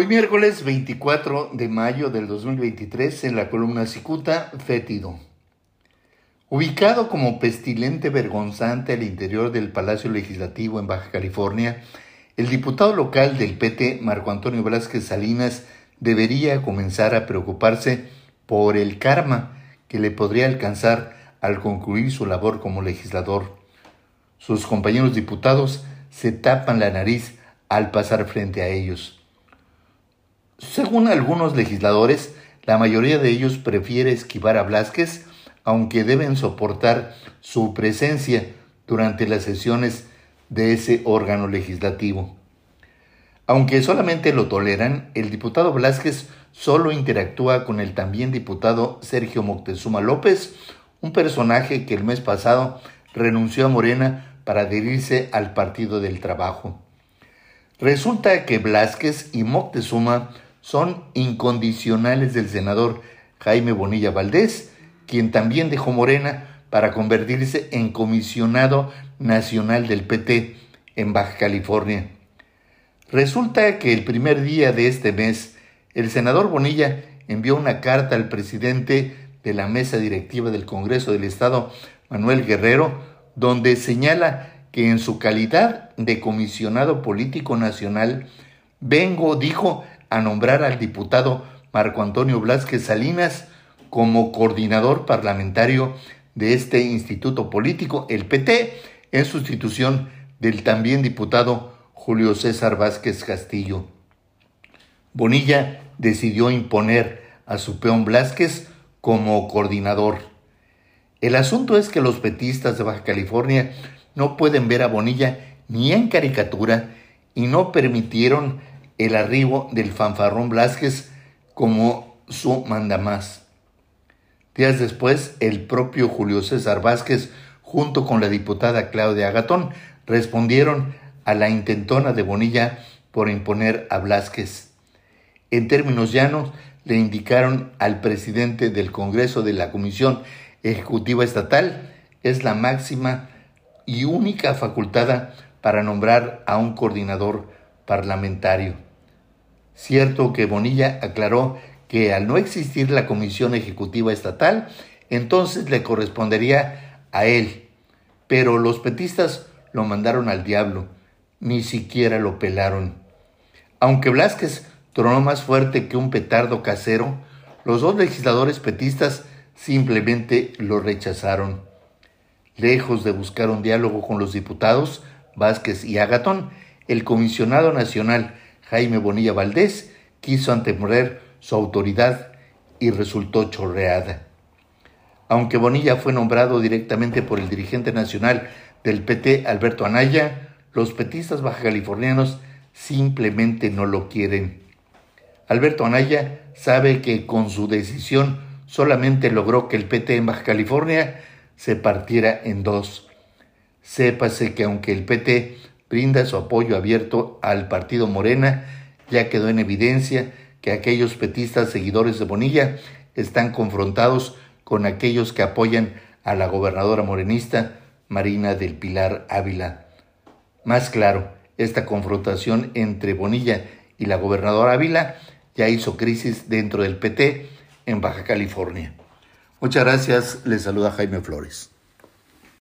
Hoy miércoles 24 de mayo del 2023 en la columna Cicuta, fétido. Ubicado como pestilente vergonzante al interior del Palacio Legislativo en Baja California, el diputado local del PT, Marco Antonio Velázquez Salinas, debería comenzar a preocuparse por el karma que le podría alcanzar al concluir su labor como legislador. Sus compañeros diputados se tapan la nariz al pasar frente a ellos. Según algunos legisladores, la mayoría de ellos prefiere esquivar a Blasquez, aunque deben soportar su presencia durante las sesiones de ese órgano legislativo. Aunque solamente lo toleran, el diputado Blasquez solo interactúa con el también diputado Sergio Moctezuma López, un personaje que el mes pasado renunció a Morena para adherirse al Partido del Trabajo. Resulta que Blasquez y Moctezuma son incondicionales del senador Jaime Bonilla Valdés, quien también dejó Morena para convertirse en comisionado nacional del PT en Baja California. Resulta que el primer día de este mes, el senador Bonilla envió una carta al presidente de la mesa directiva del Congreso del Estado, Manuel Guerrero, donde señala que en su calidad de comisionado político nacional, vengo, dijo, a nombrar al diputado Marco Antonio Blasquez Salinas como coordinador parlamentario de este instituto político, el PT, en sustitución del también diputado Julio César Vázquez Castillo. Bonilla decidió imponer a su peón Blasquez como coordinador. El asunto es que los petistas de Baja California no pueden ver a Bonilla ni en caricatura y no permitieron el arribo del fanfarrón Blasquez como su mandamás. Días después, el propio Julio César Vázquez, junto con la diputada Claudia Agatón, respondieron a la intentona de Bonilla por imponer a Blasquez. En términos llanos, le indicaron al presidente del Congreso de la Comisión Ejecutiva Estatal, es la máxima y única facultada para nombrar a un coordinador parlamentario. Cierto que Bonilla aclaró que al no existir la Comisión Ejecutiva Estatal, entonces le correspondería a él, pero los petistas lo mandaron al diablo, ni siquiera lo pelaron. Aunque Blasquez tronó más fuerte que un petardo casero, los dos legisladores petistas simplemente lo rechazaron. Lejos de buscar un diálogo con los diputados Vázquez y Agatón, el comisionado nacional Jaime Bonilla Valdés quiso anteponer su autoridad y resultó chorreada. Aunque Bonilla fue nombrado directamente por el dirigente nacional del PT, Alberto Anaya, los petistas bajacalifornianos simplemente no lo quieren. Alberto Anaya sabe que con su decisión solamente logró que el PT en Baja California se partiera en dos. Sépase que aunque el PT brinda su apoyo abierto al partido Morena, ya quedó en evidencia que aquellos petistas seguidores de Bonilla están confrontados con aquellos que apoyan a la gobernadora morenista Marina del Pilar Ávila. Más claro, esta confrontación entre Bonilla y la gobernadora Ávila ya hizo crisis dentro del PT en Baja California. Muchas gracias, les saluda Jaime Flores.